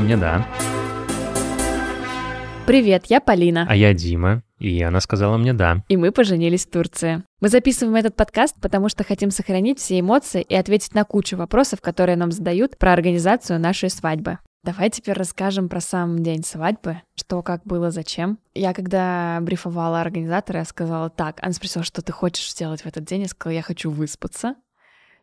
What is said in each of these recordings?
мне «да». Привет, я Полина. А я Дима. И она сказала мне «да». И мы поженились в Турции. Мы записываем этот подкаст, потому что хотим сохранить все эмоции и ответить на кучу вопросов, которые нам задают про организацию нашей свадьбы. Давай теперь расскажем про сам день свадьбы, что, как было, зачем. Я когда брифовала организатора, я сказала так, она спросила, что ты хочешь сделать в этот день, я сказала, я хочу выспаться,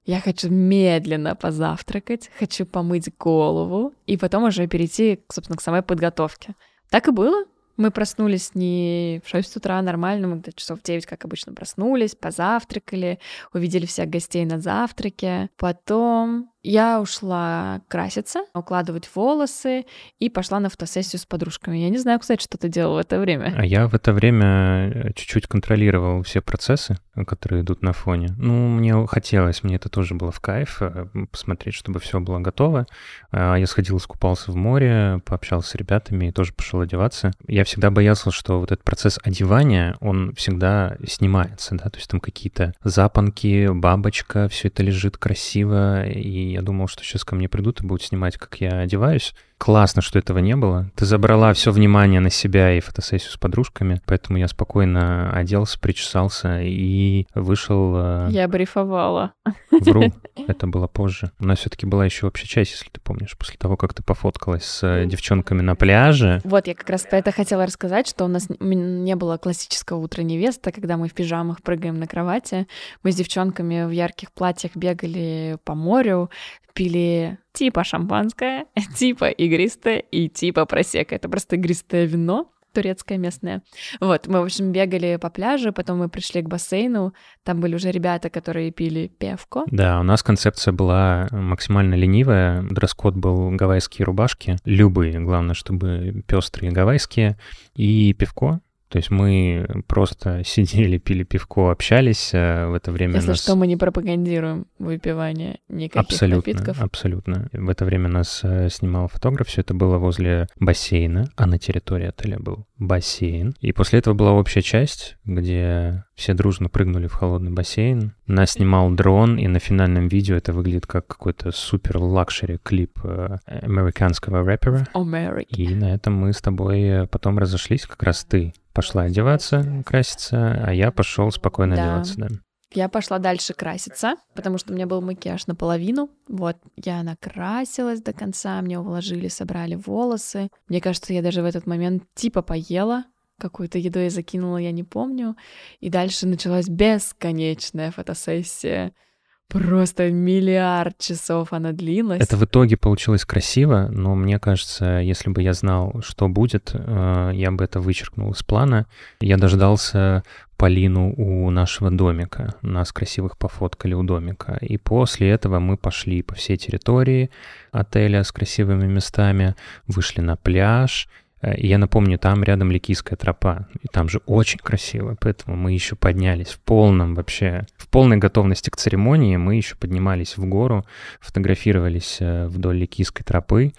я хочу медленно позавтракать, хочу помыть голову и потом уже перейти, собственно, к самой подготовке. Так и было. Мы проснулись не в 6 утра нормально, мы где-то часов в 9, как обычно, проснулись, позавтракали, увидели всех гостей на завтраке. Потом я ушла краситься, укладывать волосы и пошла на фотосессию с подружками. Я не знаю, кстати, что ты делал в это время. А я в это время э, чуть-чуть контролировал все процессы, которые идут на фоне. Ну, мне хотелось, мне это тоже было в кайф, э, посмотреть, чтобы все было готово. А я сходил, искупался в море, пообщался с ребятами и тоже пошел одеваться. Я всегда боялся, что вот этот процесс одевания, он всегда снимается, да, то есть там какие-то запонки, бабочка, все это лежит красиво, и я думал, что сейчас ко мне придут и будут снимать, как я одеваюсь. Классно, что этого не было. Ты забрала все внимание на себя и фотосессию с подружками, поэтому я спокойно оделся, причесался и вышел... Э, я брифовала. Вру, это было позже. У нас все-таки была еще общая часть, если ты помнишь, после того, как ты пофоткалась с э, девчонками на пляже. Вот, я как раз про это хотела рассказать, что у нас не было классического утра невеста, когда мы в пижамах прыгаем на кровати. Мы с девчонками в ярких платьях бегали по морю, пили типа шампанское, типа игристое и типа просека. Это просто игристое вино, турецкое местное. Вот, мы, в общем, бегали по пляжу, потом мы пришли к бассейну, там были уже ребята, которые пили пивко. Да, у нас концепция была максимально ленивая, дресс-код был гавайские рубашки, любые, главное, чтобы пестрые гавайские, и пивко, то есть мы просто сидели, пили пивко, общались э, в это время. Если нас... что, мы не пропагандируем выпивание никаких абсолютно, напитков. Абсолютно. В это время нас э, снимал фотограф. Все это было возле бассейна, а на территории отеля был бассейн. И после этого была общая часть, где все дружно прыгнули в холодный бассейн. Нас снимал дрон, и на финальном видео это выглядит как какой-то супер luxury клип э, американского рэпера. American. И на этом мы с тобой потом разошлись, как раз ты пошла одеваться, краситься, а я пошел спокойно да. одеваться, да. Я пошла дальше краситься, потому что у меня был макияж наполовину. Вот, я накрасилась до конца, мне уложили, собрали волосы. Мне кажется, я даже в этот момент типа поела, какую-то еду я закинула, я не помню. И дальше началась бесконечная фотосессия Просто миллиард часов она длилась. Это в итоге получилось красиво, но мне кажется, если бы я знал, что будет, э, я бы это вычеркнул из плана. Я дождался Полину у нашего домика. Нас красивых пофоткали у домика. И после этого мы пошли по всей территории отеля с красивыми местами, вышли на пляж, и я напомню, там рядом Ликийская тропа, и там же очень красиво, поэтому мы еще поднялись в полном вообще, в полной готовности к церемонии, мы еще поднимались в гору, фотографировались э, вдоль Ликийской тропы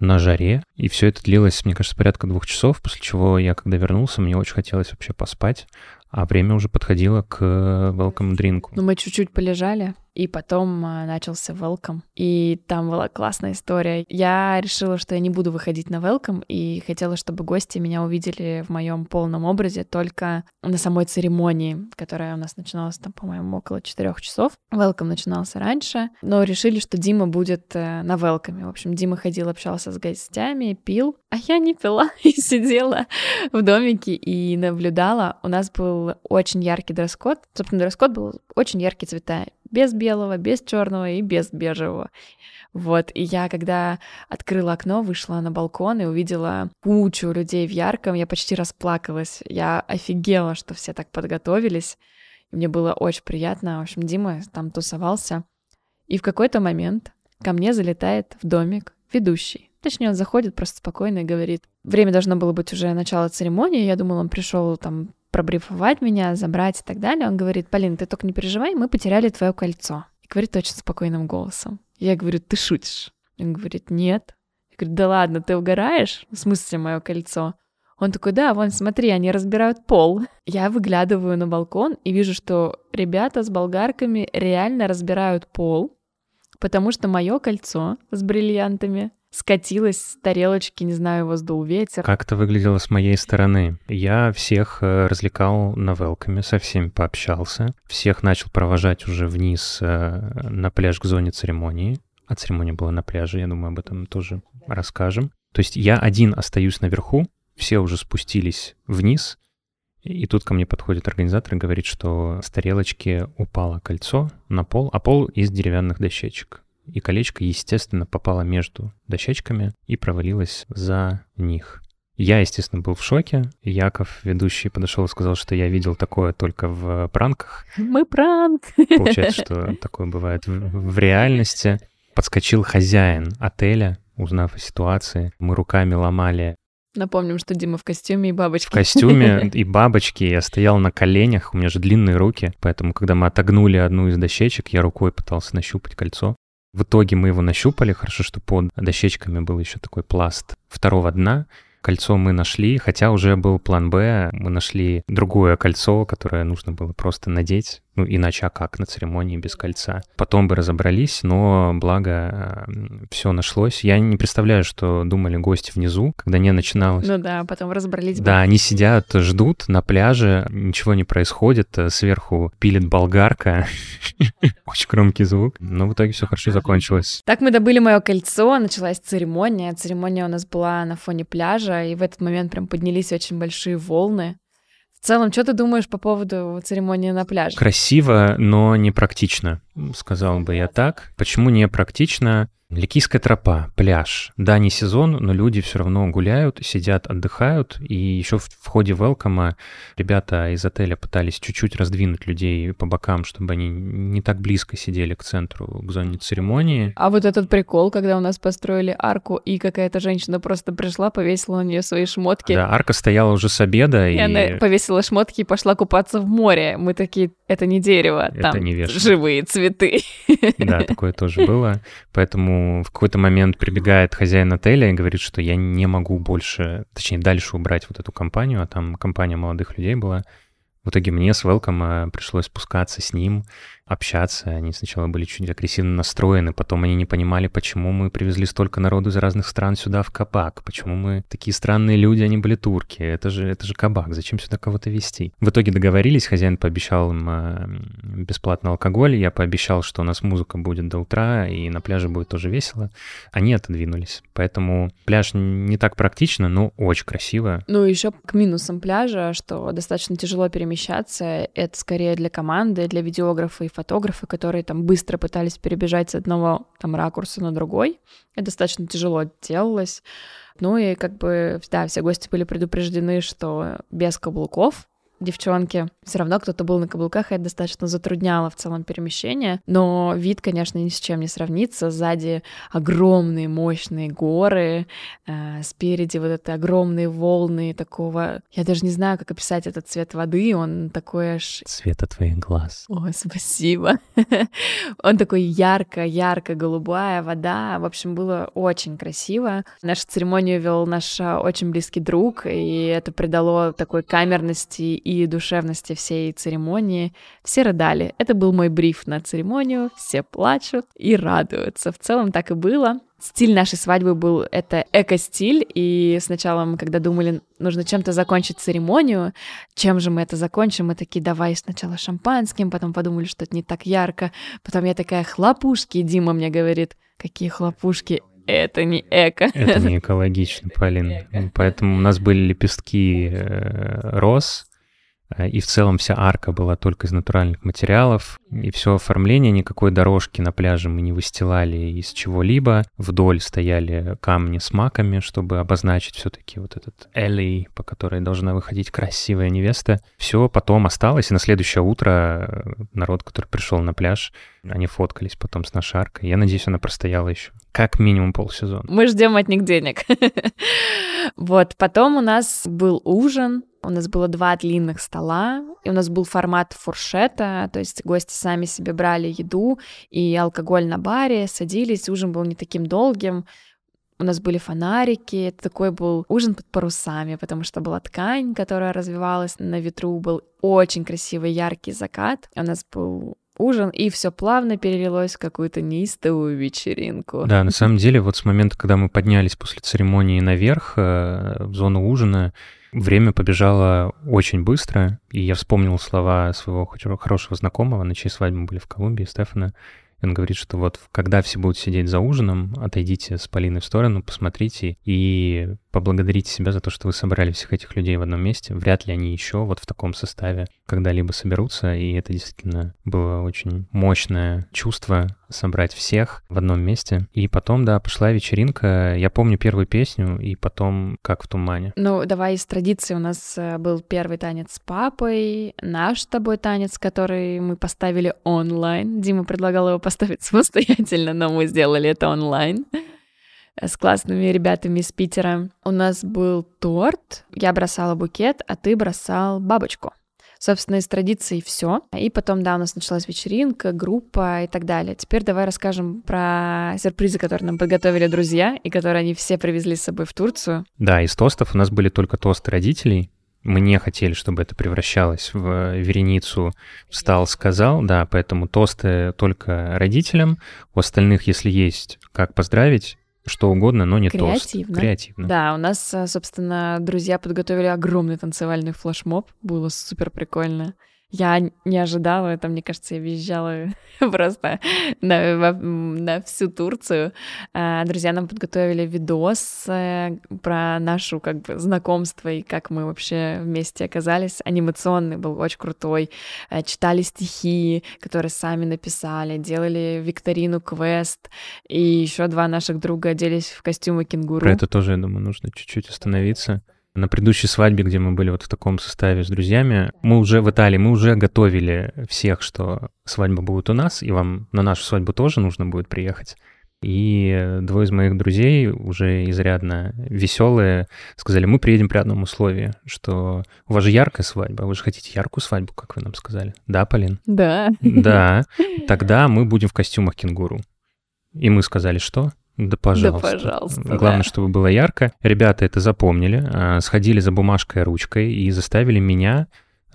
на жаре, и все это длилось, мне кажется, порядка двух часов, после чего я, когда вернулся, мне очень хотелось вообще поспать, а время уже подходило к э, welcome drink. Ну, мы чуть-чуть полежали, и потом а, начался welcome. И там была классная история. Я решила, что я не буду выходить на welcome, и хотела, чтобы гости меня увидели в моем полном образе только на самой церемонии, которая у нас начиналась там, по-моему, около четырех часов. Welcome начинался раньше, но решили, что Дима будет э, на welcome. В общем, Дима ходил, общался с гостями, пил, а я не пила и сидела в домике и наблюдала. У нас был очень яркий дресс-код. Собственно, дресс-код был очень яркие цвета без белого, без черного и без бежевого. Вот, и я, когда открыла окно, вышла на балкон и увидела кучу людей в ярком, я почти расплакалась. Я офигела, что все так подготовились. Мне было очень приятно. В общем, Дима там тусовался. И в какой-то момент ко мне залетает в домик ведущий. Точнее, он заходит просто спокойно и говорит, время должно было быть уже начало церемонии, я думала, он пришел там пробрифовать меня, забрать и так далее. Он говорит, Полин, ты только не переживай, мы потеряли твое кольцо. И говорит очень спокойным голосом. Я говорю, ты шутишь? Он говорит, нет. Я говорю, да ладно, ты угораешь? В смысле мое кольцо? Он такой, да, вон, смотри, они разбирают пол. Я выглядываю на балкон и вижу, что ребята с болгарками реально разбирают пол, потому что мое кольцо с бриллиантами скатилась с тарелочки, не знаю, его сдул ветер. Как это выглядело с моей стороны? Я всех э, развлекал на велками, со всеми пообщался, всех начал провожать уже вниз э, на пляж к зоне церемонии. А церемония была на пляже, я думаю, об этом тоже расскажем. То есть я один остаюсь наверху, все уже спустились вниз, и тут ко мне подходит организатор и говорит, что с тарелочки упало кольцо на пол, а пол из деревянных дощечек. И колечко, естественно, попало между дощечками и провалилось за них. Я, естественно, был в шоке. Яков, ведущий, подошел и сказал, что я видел такое только в пранках. Мы пранк! Получается, что такое бывает в, в реальности. Подскочил хозяин отеля, узнав о ситуации. Мы руками ломали Напомним, что Дима в костюме и бабочке. В костюме и бабочке. Я стоял на коленях, у меня же длинные руки, поэтому, когда мы отогнули одну из дощечек, я рукой пытался нащупать кольцо. В итоге мы его нащупали, хорошо, что под дощечками был еще такой пласт второго дна, Кольцо мы нашли, хотя уже был план Б. Мы нашли другое кольцо, которое нужно было просто надеть. Ну, иначе а как на церемонии без кольца? Потом бы разобрались, но благо все нашлось. Я не представляю, что думали гости внизу, когда не начиналось. Ну да, потом разобрались. Да, бы. они сидят, ждут на пляже, ничего не происходит, сверху пилит болгарка. Очень громкий звук. Но в итоге все хорошо закончилось. Так мы добыли мое кольцо, началась церемония. Церемония у нас была на фоне пляжа, и в этот момент прям поднялись очень большие волны. В целом, что ты думаешь по поводу церемонии на пляже? Красиво, но не практично, сказал бы я так. Почему не практично? Ликийская тропа, пляж. Да, не сезон, но люди все равно гуляют, сидят, отдыхают. И еще в, в ходе велкома ребята из отеля пытались чуть-чуть раздвинуть людей по бокам, чтобы они не так близко сидели к центру, к зоне церемонии. А вот этот прикол, когда у нас построили арку, и какая-то женщина просто пришла, повесила на нее свои шмотки. Да, арка стояла уже с обеда. И, и... она повесила шмотки и пошла купаться в море. Мы такие, это не дерево, это там не живые цветы. Да, такое тоже было. Поэтому в какой-то момент прибегает хозяин отеля и говорит, что я не могу больше, точнее, дальше убрать вот эту компанию, а там компания молодых людей была. В итоге мне с Велкома пришлось спускаться с ним, общаться. Они сначала были чуть агрессивно настроены, потом они не понимали, почему мы привезли столько народу из разных стран сюда в кабак, почему мы такие странные люди, они были турки. Это же, это же кабак, зачем сюда кого-то везти? В итоге договорились, хозяин пообещал им э, бесплатный алкоголь, я пообещал, что у нас музыка будет до утра, и на пляже будет тоже весело. Они отодвинулись. Поэтому пляж не так практично, но очень красиво. Ну, еще к минусам пляжа, что достаточно тяжело перемещаться, это скорее для команды, для видеографа и фотографы, которые там быстро пытались перебежать с одного там ракурса на другой. Это достаточно тяжело делалось. Ну и как бы, да, все гости были предупреждены, что без каблуков, девчонки. Все равно кто-то был на каблуках, и это достаточно затрудняло в целом перемещение. Но вид, конечно, ни с чем не сравнится. Сзади огромные мощные горы, э, спереди вот это огромные волны такого... Я даже не знаю, как описать этот цвет воды, он такой аж... Цвета твоих глаз. О, спасибо. он такой ярко-ярко голубая вода. В общем, было очень красиво. Нашу церемонию вел наш а, очень близкий друг, и это придало такой камерности и душевности всей церемонии. Все рыдали. Это был мой бриф на церемонию. Все плачут и радуются. В целом так и было. Стиль нашей свадьбы был это эко-стиль, и сначала мы, когда думали, нужно чем-то закончить церемонию, чем же мы это закончим, мы такие, давай сначала шампанским, потом подумали, что это не так ярко, потом я такая, хлопушки, Дима мне говорит, какие хлопушки, это не эко. Это не экологично, Полин. Поэтому у нас были лепестки э, роз, и в целом вся арка была только из натуральных материалов, и все оформление, никакой дорожки на пляже мы не выстилали из чего-либо. Вдоль стояли камни с маками, чтобы обозначить все-таки вот этот элей, по которой должна выходить красивая невеста. Все потом осталось, и на следующее утро э, народ, который пришел на пляж, они фоткались потом с нашей аркой. Я надеюсь, она простояла еще как минимум полсезона. Мы ждем от них денег. Вот, потом у нас был ужин, у нас было два длинных стола, и у нас был формат фуршета, то есть гости сами себе брали еду и алкоголь на баре, садились, ужин был не таким долгим, у нас были фонарики, это такой был ужин под парусами, потому что была ткань, которая развивалась на ветру, был очень красивый яркий закат. У нас был ужин, и все плавно перелилось в какую-то неистовую вечеринку. Да, на самом деле, вот с момента, когда мы поднялись после церемонии наверх э, в зону ужина, время побежало очень быстро, и я вспомнил слова своего хорошего знакомого, на чьей свадьбе мы были в Колумбии, Стефана, он говорит, что вот когда все будут сидеть за ужином, отойдите с Полиной в сторону, посмотрите и поблагодарите себя за то, что вы собрали всех этих людей в одном месте. Вряд ли они еще вот в таком составе когда-либо соберутся, и это действительно было очень мощное чувство собрать всех в одном месте. И потом, да, пошла вечеринка. Я помню первую песню, и потом «Как в тумане». Ну, давай из традиции. У нас э, был первый танец с папой, наш с тобой танец, который мы поставили онлайн. Дима предлагал его поставить самостоятельно, но мы сделали это онлайн с классными ребятами из Питера. У нас был торт, я бросала букет, а ты бросал бабочку. Собственно, из традиций все. И потом, да, у нас началась вечеринка, группа и так далее. Теперь давай расскажем про сюрпризы, которые нам подготовили друзья, и которые они все привезли с собой в Турцию. Да, из тостов у нас были только тосты родителей, мы не хотели, чтобы это превращалось в вереницу «встал, сказал», да, поэтому тосты только родителям, у остальных, если есть как поздравить, что угодно, но не Креативно. тост. Креативно. Да, у нас, э, собственно, друзья подготовили огромный танцевальный флешмоб. Было супер прикольно. Я не ожидала это, мне кажется, я визжала просто на, на всю Турцию. А, друзья нам подготовили видос э, про нашу как бы знакомство и как мы вообще вместе оказались. Анимационный был очень крутой. Э, читали стихи, которые сами написали, делали викторину квест, и еще два наших друга оделись в костюмы кенгуру. Про это тоже, я думаю, нужно чуть-чуть остановиться. На предыдущей свадьбе, где мы были вот в таком составе с друзьями, мы уже в Италии, мы уже готовили всех, что свадьба будет у нас, и вам на нашу свадьбу тоже нужно будет приехать. И двое из моих друзей, уже изрядно веселые, сказали, мы приедем при одном условии, что у вас же яркая свадьба, вы же хотите яркую свадьбу, как вы нам сказали. Да, Полин? Да. Да. Тогда мы будем в костюмах кенгуру. И мы сказали, что? Да, пожалуйста. Да, пожалуйста. Главное, да. чтобы было ярко. Ребята это запомнили, а, сходили за бумажкой и ручкой и заставили меня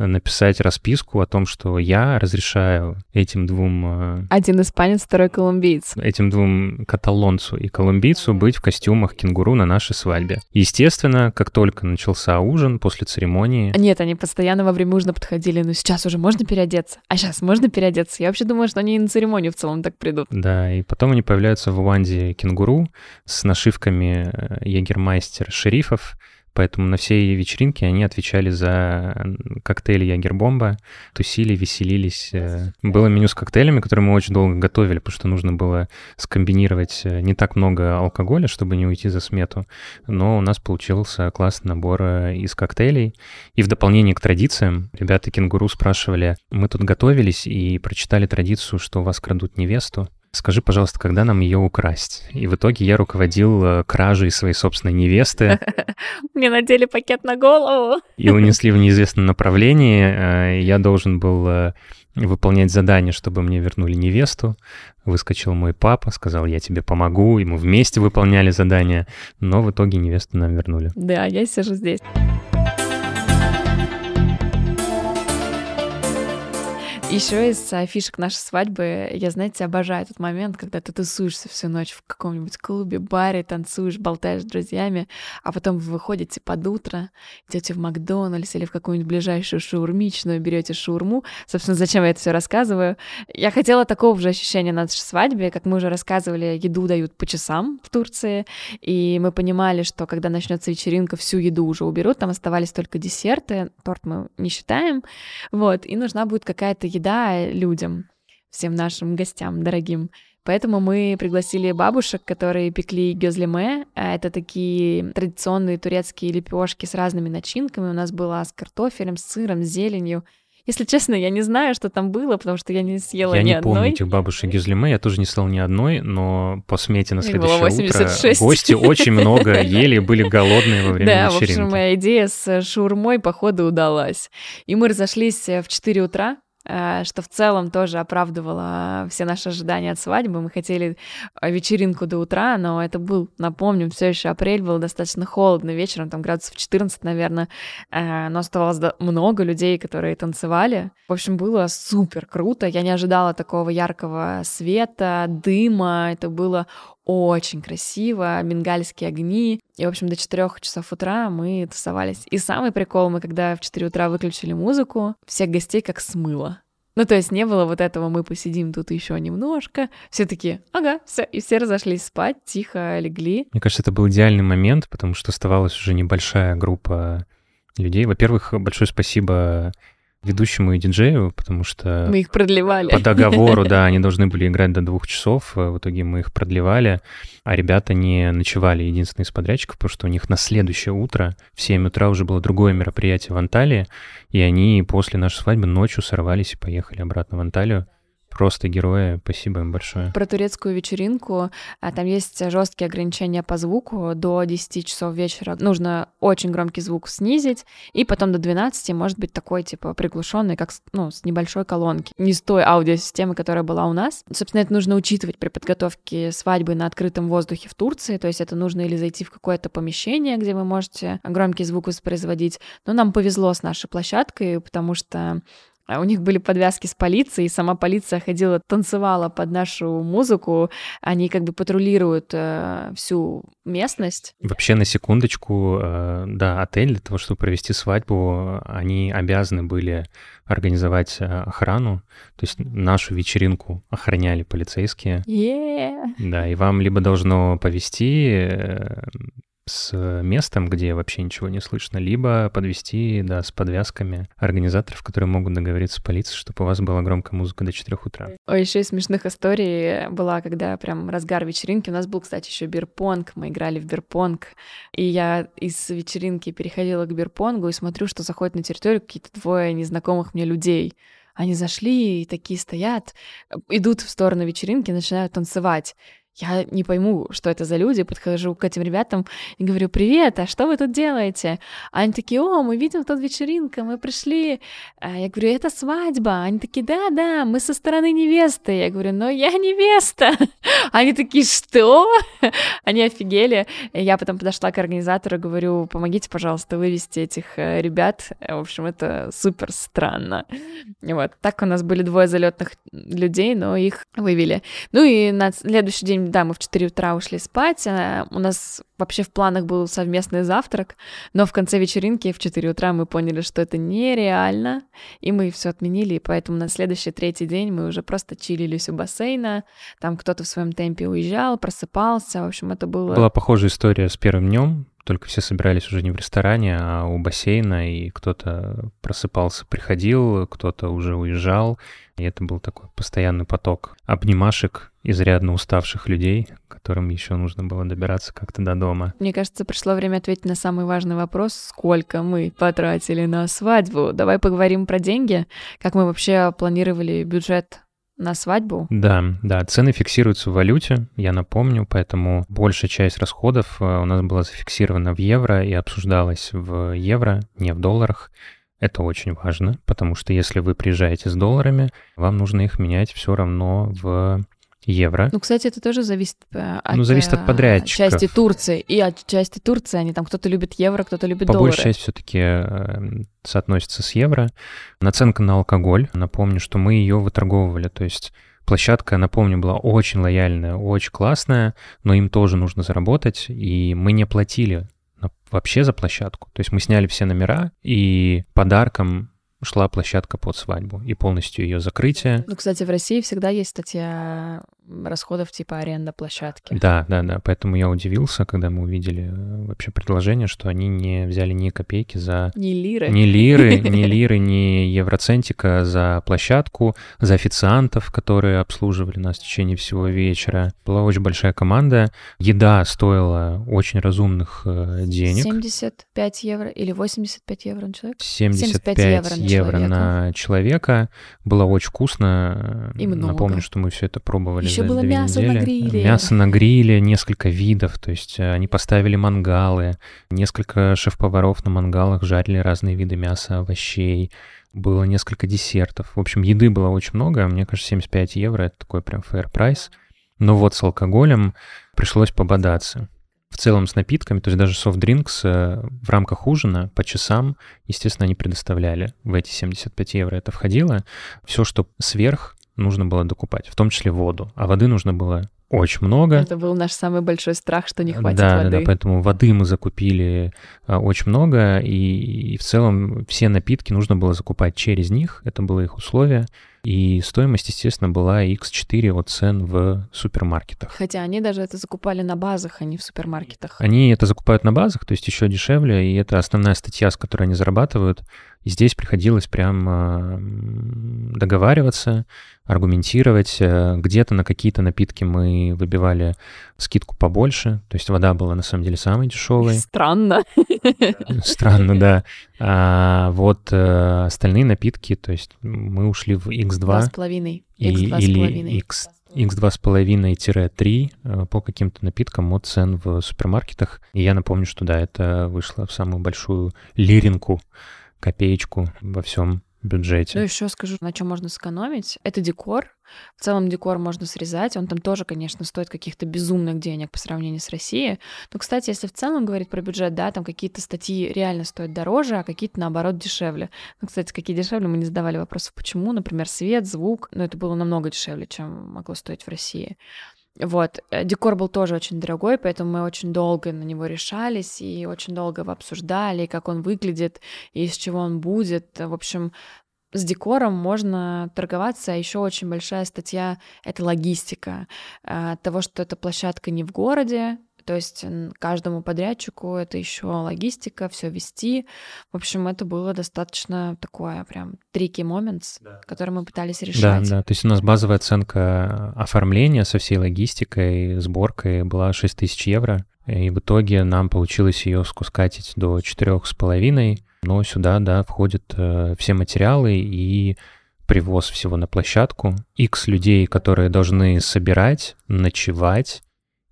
написать расписку о том, что я разрешаю этим двум... Э, Один испанец, второй колумбиец. Этим двум каталонцу и колумбийцу быть в костюмах кенгуру на нашей свадьбе. Естественно, как только начался ужин после церемонии... Нет, они постоянно во время ужина подходили, ну сейчас уже можно переодеться, а сейчас можно переодеться. Я вообще думаю, что они и на церемонию в целом так придут. Да, и потом они появляются в Уанде кенгуру с нашивками э, егермайстер шерифов, Поэтому на все вечеринки они отвечали за коктейли Ягербомба, тусили, веселились. Э, было меню с коктейлями, которые мы очень долго готовили, потому что нужно было скомбинировать э, не так много алкоголя, чтобы не уйти за смету. Но у нас получился классный набор э, из коктейлей. И в дополнение к традициям, ребята кенгуру спрашивали, мы тут готовились и прочитали традицию, что у вас крадут невесту. Скажи, пожалуйста, когда нам ее украсть? И в итоге я руководил э, кражей своей собственной невесты. Мне надели пакет на голову. И унесли в неизвестном направлении. Э, я должен был э, выполнять задание, чтобы мне вернули невесту. Выскочил мой папа, сказал, я тебе помогу, и мы вместе выполняли задание, но в итоге невесту нам вернули. Да, я сижу здесь. Еще из а, фишек нашей свадьбы, я, знаете, обожаю этот момент, когда ты тусуешься всю ночь в каком-нибудь клубе, баре, танцуешь, болтаешь с друзьями, а потом вы выходите под утро, идете в Макдональдс или в какую-нибудь ближайшую шаурмичную, берете шаурму. Собственно, зачем я это все рассказываю? Я хотела такого же ощущения на нашей свадьбе, как мы уже рассказывали, еду дают по часам в Турции, и мы понимали, что когда начнется вечеринка, всю еду уже уберут, там оставались только десерты, торт мы не считаем, вот, и нужна будет какая-то еда еда людям, всем нашим гостям дорогим. Поэтому мы пригласили бабушек, которые пекли гёзлеме. А это такие традиционные турецкие лепешки с разными начинками. У нас была с картофелем, с сыром, с зеленью. Если честно, я не знаю, что там было, потому что я не съела я ни не одной. помню этих бабушек Гюзлиме, я тоже не съел ни одной, но по смете на следующее 86. утро гости очень много ели, были голодные во время да, вечеринки. Да, в общем, моя идея с шаурмой, походу, удалась. И мы разошлись в 4 утра, э, что в целом тоже оправдывало все наши ожидания от свадьбы. Мы хотели вечеринку до утра, но это был, напомню, все еще апрель, было достаточно холодно вечером, там градусов 14, наверное, э, но оставалось много людей, которые танцевали. В общем, было супер круто. Я не ожидала такого яркого света, дыма. Это было очень красиво, бенгальские огни. И, в общем, до 4 часов утра мы тусовались. И самый прикол, мы когда в 4 утра выключили музыку, всех гостей как смыло. Ну, то есть не было вот этого, мы посидим тут еще немножко. Все таки ага, все, и все разошлись спать, тихо легли. Мне кажется, это был идеальный момент, потому что оставалась уже небольшая группа людей. Во-первых, большое спасибо ведущему и диджею, потому что... Мы их продлевали. По договору, да, они должны были играть до двух часов, в итоге мы их продлевали, а ребята не ночевали, единственные из подрядчиков, потому что у них на следующее утро в 7 утра уже было другое мероприятие в Анталии, и они после нашей свадьбы ночью сорвались и поехали обратно в Анталию. Просто герои, спасибо им большое. Про турецкую вечеринку. А, там есть жесткие ограничения по звуку. До 10 часов вечера нужно очень громкий звук снизить, и потом до 12 может быть такой, типа, приглушенный, как ну, с небольшой колонки. Не с той аудиосистемы, которая была у нас. Собственно, это нужно учитывать при подготовке свадьбы на открытом воздухе в Турции. То есть это нужно или зайти в какое-то помещение, где вы можете громкий звук воспроизводить. Но нам повезло с нашей площадкой, потому что у них были подвязки с полицией, и сама полиция ходила, танцевала под нашу музыку. Они как бы патрулируют э, всю местность. Вообще, на секундочку, э, да, отель для того, чтобы провести свадьбу, они обязаны были организовать э, охрану. То есть нашу вечеринку охраняли полицейские. Yeah. Да, и вам либо должно повести э, с местом, где вообще ничего не слышно, либо подвести, да, с подвязками организаторов, которые могут договориться с полицией, чтобы у вас была громкая музыка до 4 утра. Ой, еще из смешных историй была, когда прям разгар вечеринки. У нас был, кстати, еще бирпонг, мы играли в бирпонг, и я из вечеринки переходила к бирпонгу и смотрю, что заходят на территорию какие-то двое незнакомых мне людей. Они зашли и такие стоят, идут в сторону вечеринки, начинают танцевать. Я не пойму, что это за люди, подхожу к этим ребятам и говорю, привет, а что вы тут делаете? Они такие, о, мы видим тут вечеринка, мы пришли. А я говорю, это свадьба. Они такие, да-да, мы со стороны невесты. Я говорю, но я невеста. Они такие, что? Они офигели. Я потом подошла к организатору говорю, помогите, пожалуйста, вывести этих э, ребят. В общем, это супер странно. Вот. Так у нас были двое залетных людей, но их вывели. Ну и на следующий день да, мы в 4 утра ушли спать, а у нас вообще в планах был совместный завтрак, но в конце вечеринки в 4 утра мы поняли, что это нереально, и мы все отменили, и поэтому на следующий третий день мы уже просто чилились у бассейна, там кто-то в своем темпе уезжал, просыпался, в общем, это было... Была похожая история с первым днем, только все собирались уже не в ресторане, а у бассейна, и кто-то просыпался, приходил, кто-то уже уезжал, и это был такой постоянный поток обнимашек изрядно уставших людей, которым еще нужно было добираться как-то до дома. Мне кажется, пришло время ответить на самый важный вопрос, сколько мы потратили на свадьбу. Давай поговорим про деньги, как мы вообще планировали бюджет на свадьбу? Да, да, цены фиксируются в валюте, я напомню, поэтому большая часть расходов э, у нас была зафиксирована в евро и обсуждалась в евро, не в долларах. Это очень важно, потому что если вы приезжаете с долларами, вам нужно их менять все равно в евро. Ну, кстати, это тоже зависит э, от, ну, зависит от э, подрядчиков. части Турции. И от части Турции они там кто-то любит евро, кто-то любит По доллары. большей части все-таки э, соотносится с евро. Наценка на алкоголь. Напомню, что мы ее выторговывали. То есть площадка, напомню, была очень лояльная, очень классная, но им тоже нужно заработать, и мы не платили вообще за площадку. То есть мы сняли все номера, и подарком шла площадка под свадьбу и полностью ее закрытие. Ну, кстати, в России всегда есть статья расходов типа аренда площадки. Да, да, да. Поэтому я удивился, когда мы увидели э, вообще предложение, что они не взяли ни копейки за... Ни лиры. Ни лиры, ни лиры, ни евроцентика за площадку, за официантов, которые обслуживали нас в течение всего вечера. Была очень большая команда. Еда стоила очень разумных э, денег. 75 евро или 85 евро на человека? 75, 75 евро, на, евро человека. на человека. Было очень вкусно. И много. Напомню, что мы все это пробовали Еще еще было мясо недели. на гриле. Мясо на гриле, несколько видов, то есть э, они поставили мангалы, несколько шеф-поваров на мангалах жарили разные виды мяса, овощей, было несколько десертов. В общем, еды было очень много, мне кажется, 75 евро — это такой прям fair прайс. Но вот с алкоголем пришлось пободаться. В целом с напитками, то есть даже софт-дринкс э, в рамках ужина по часам, естественно, они предоставляли. В эти 75 евро это входило. Все, что сверх, нужно было докупать, в том числе воду. А воды нужно было очень много. Это был наш самый большой страх, что не хватит да, воды. Да, да, поэтому воды мы закупили а, очень много, и, и в целом все напитки нужно было закупать через них, это было их условие. И стоимость, естественно, была X4 от цен в супермаркетах. Хотя они даже это закупали на базах, а не в супермаркетах. Они это закупают на базах, то есть еще дешевле, и это основная статья, с которой они зарабатывают. И здесь приходилось прям а, договариваться, аргументировать. Э, где-то на какие-то напитки мы выбивали скидку побольше, то есть вода была на самом деле самой дешевой. Странно. Странно, да. А вот э, остальные напитки, то есть мы ушли в X2. Два с половиной. И, или X, X2,5-3 э, по каким-то напиткам от цен в супермаркетах. И я напомню, что да, это вышло в самую большую лиринку, копеечку во всем бюджете. Ну, еще скажу, на чем можно сэкономить. Это декор. В целом декор можно срезать. Он там тоже, конечно, стоит каких-то безумных денег по сравнению с Россией. Но, кстати, если в целом говорить про бюджет, да, там какие-то статьи реально стоят дороже, а какие-то, наоборот, дешевле. Ну, кстати, какие дешевле, мы не задавали вопросов, почему. Например, свет, звук. Но это было намного дешевле, чем могло стоить в России. Вот, э, декор был тоже очень дорогой, поэтому мы очень долго на него решались и очень долго его обсуждали, как он выглядит, и из чего он будет. В общем, с декором можно торговаться, а еще очень большая статья — это логистика. Э, того, что эта площадка не в городе, то есть каждому подрядчику это еще логистика, все вести. В общем, это было достаточно такое прям трики момент, да. который мы пытались решать. Да, да. То есть у нас базовая оценка оформления со всей логистикой, сборкой была 6 тысяч евро. И в итоге нам получилось ее скускатить до четырех с половиной. Но сюда, да, входят э, все материалы и привоз всего на площадку. X людей, которые должны собирать, ночевать,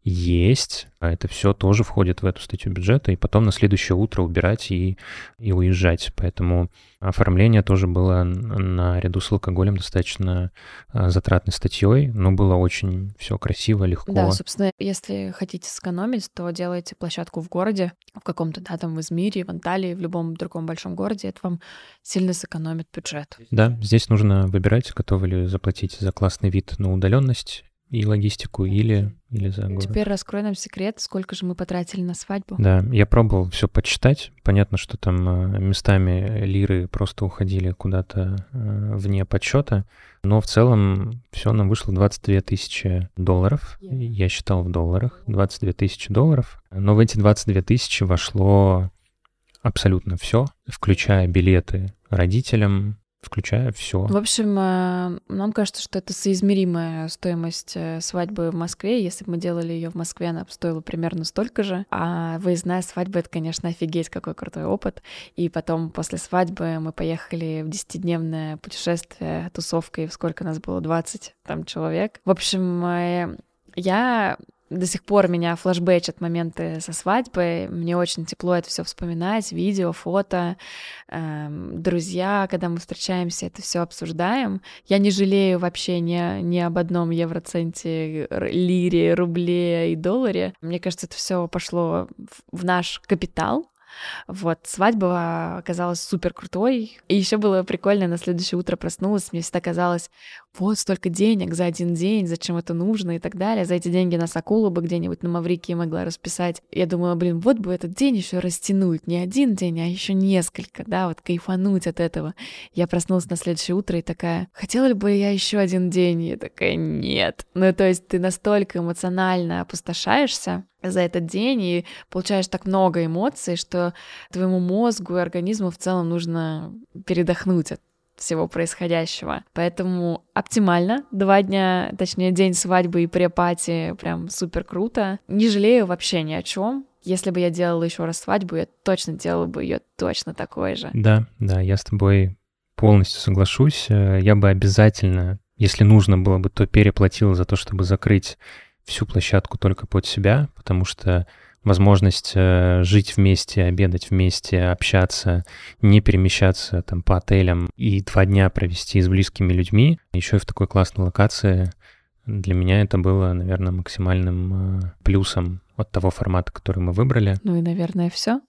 есть. А это все тоже входит в эту статью бюджета, и потом на следующее утро убирать и, и уезжать. Поэтому оформление тоже было наряду с алкоголем достаточно а, затратной статьей, но было очень все красиво, легко. Да, собственно, если хотите сэкономить, то делайте площадку в городе, в каком-то, да, там в Измире, в Анталии, в любом другом большом городе, это вам сильно сэкономит бюджет. Да, здесь нужно выбирать, готовы ли заплатить за классный вид на удаленность и логистику, или, или за город. Теперь раскрой нам секрет, сколько же мы потратили на свадьбу. Да, я пробовал все почитать. Понятно, что там э, местами лиры просто уходили куда-то э, вне подсчета, но в целом все нам вышло 22 тысячи долларов. Я считал в долларах 22 тысячи долларов. Но в эти 22 тысячи вошло абсолютно все, включая билеты родителям, включая все. В общем, э, нам кажется, что это соизмеримая стоимость э, свадьбы в Москве. Если бы мы делали ее в Москве, она бы стоила примерно столько же. А выездная свадьба — это, конечно, офигеть, какой крутой опыт. И потом после свадьбы мы поехали в десятидневное путешествие тусовкой, сколько нас было, 20 там человек. В общем, э, я до сих пор меня флешбэчат моменты со свадьбы. Мне очень тепло это все вспоминать, видео, фото, эм, друзья, когда мы встречаемся, это все обсуждаем. Я не жалею вообще ни, ни об одном евроценте, лире, рубле и долларе. Мне кажется, это все пошло в наш капитал, вот, свадьба оказалась супер крутой. И еще было прикольно, на следующее утро проснулась, мне всегда казалось, вот столько денег за один день, зачем это нужно и так далее. За эти деньги на Акула бы где-нибудь на Маврикии могла расписать. Я думала, блин, вот бы этот день еще растянуть, не один день, а еще несколько, да, вот кайфануть от этого. Я проснулась на следующее утро и такая, хотела бы я еще один день? Я такая, нет. Ну, то есть ты настолько эмоционально опустошаешься, за этот день и получаешь так много эмоций, что твоему мозгу и организму в целом нужно передохнуть от всего происходящего. Поэтому оптимально. Два дня, точнее, день свадьбы и препати прям супер круто. Не жалею вообще ни о чем. Если бы я делала еще раз свадьбу, я точно делала бы ее точно такой же. Да, да, я с тобой полностью соглашусь. Я бы обязательно если нужно было бы, то переплатил за то, чтобы закрыть всю площадку только под себя, потому что возможность э, жить вместе, обедать вместе, общаться, не перемещаться там по отелям и два дня провести с близкими людьми, еще и в такой классной локации, для меня это было, наверное, максимальным э, плюсом от того формата, который мы выбрали. Ну и, наверное, все.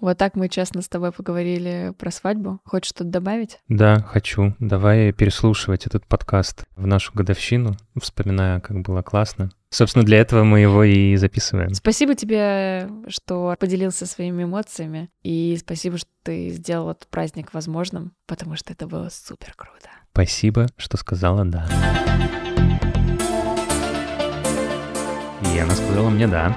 Вот так мы честно с тобой поговорили про свадьбу. Хочешь что-то добавить? Да, хочу. Давай переслушивать этот подкаст в нашу годовщину, вспоминая, как было классно. Собственно, для этого мы его и записываем. Спасибо тебе, что поделился своими эмоциями. И спасибо, что ты сделал этот праздник возможным, потому что это было супер круто. Спасибо, что сказала «да». И она сказала мне «да».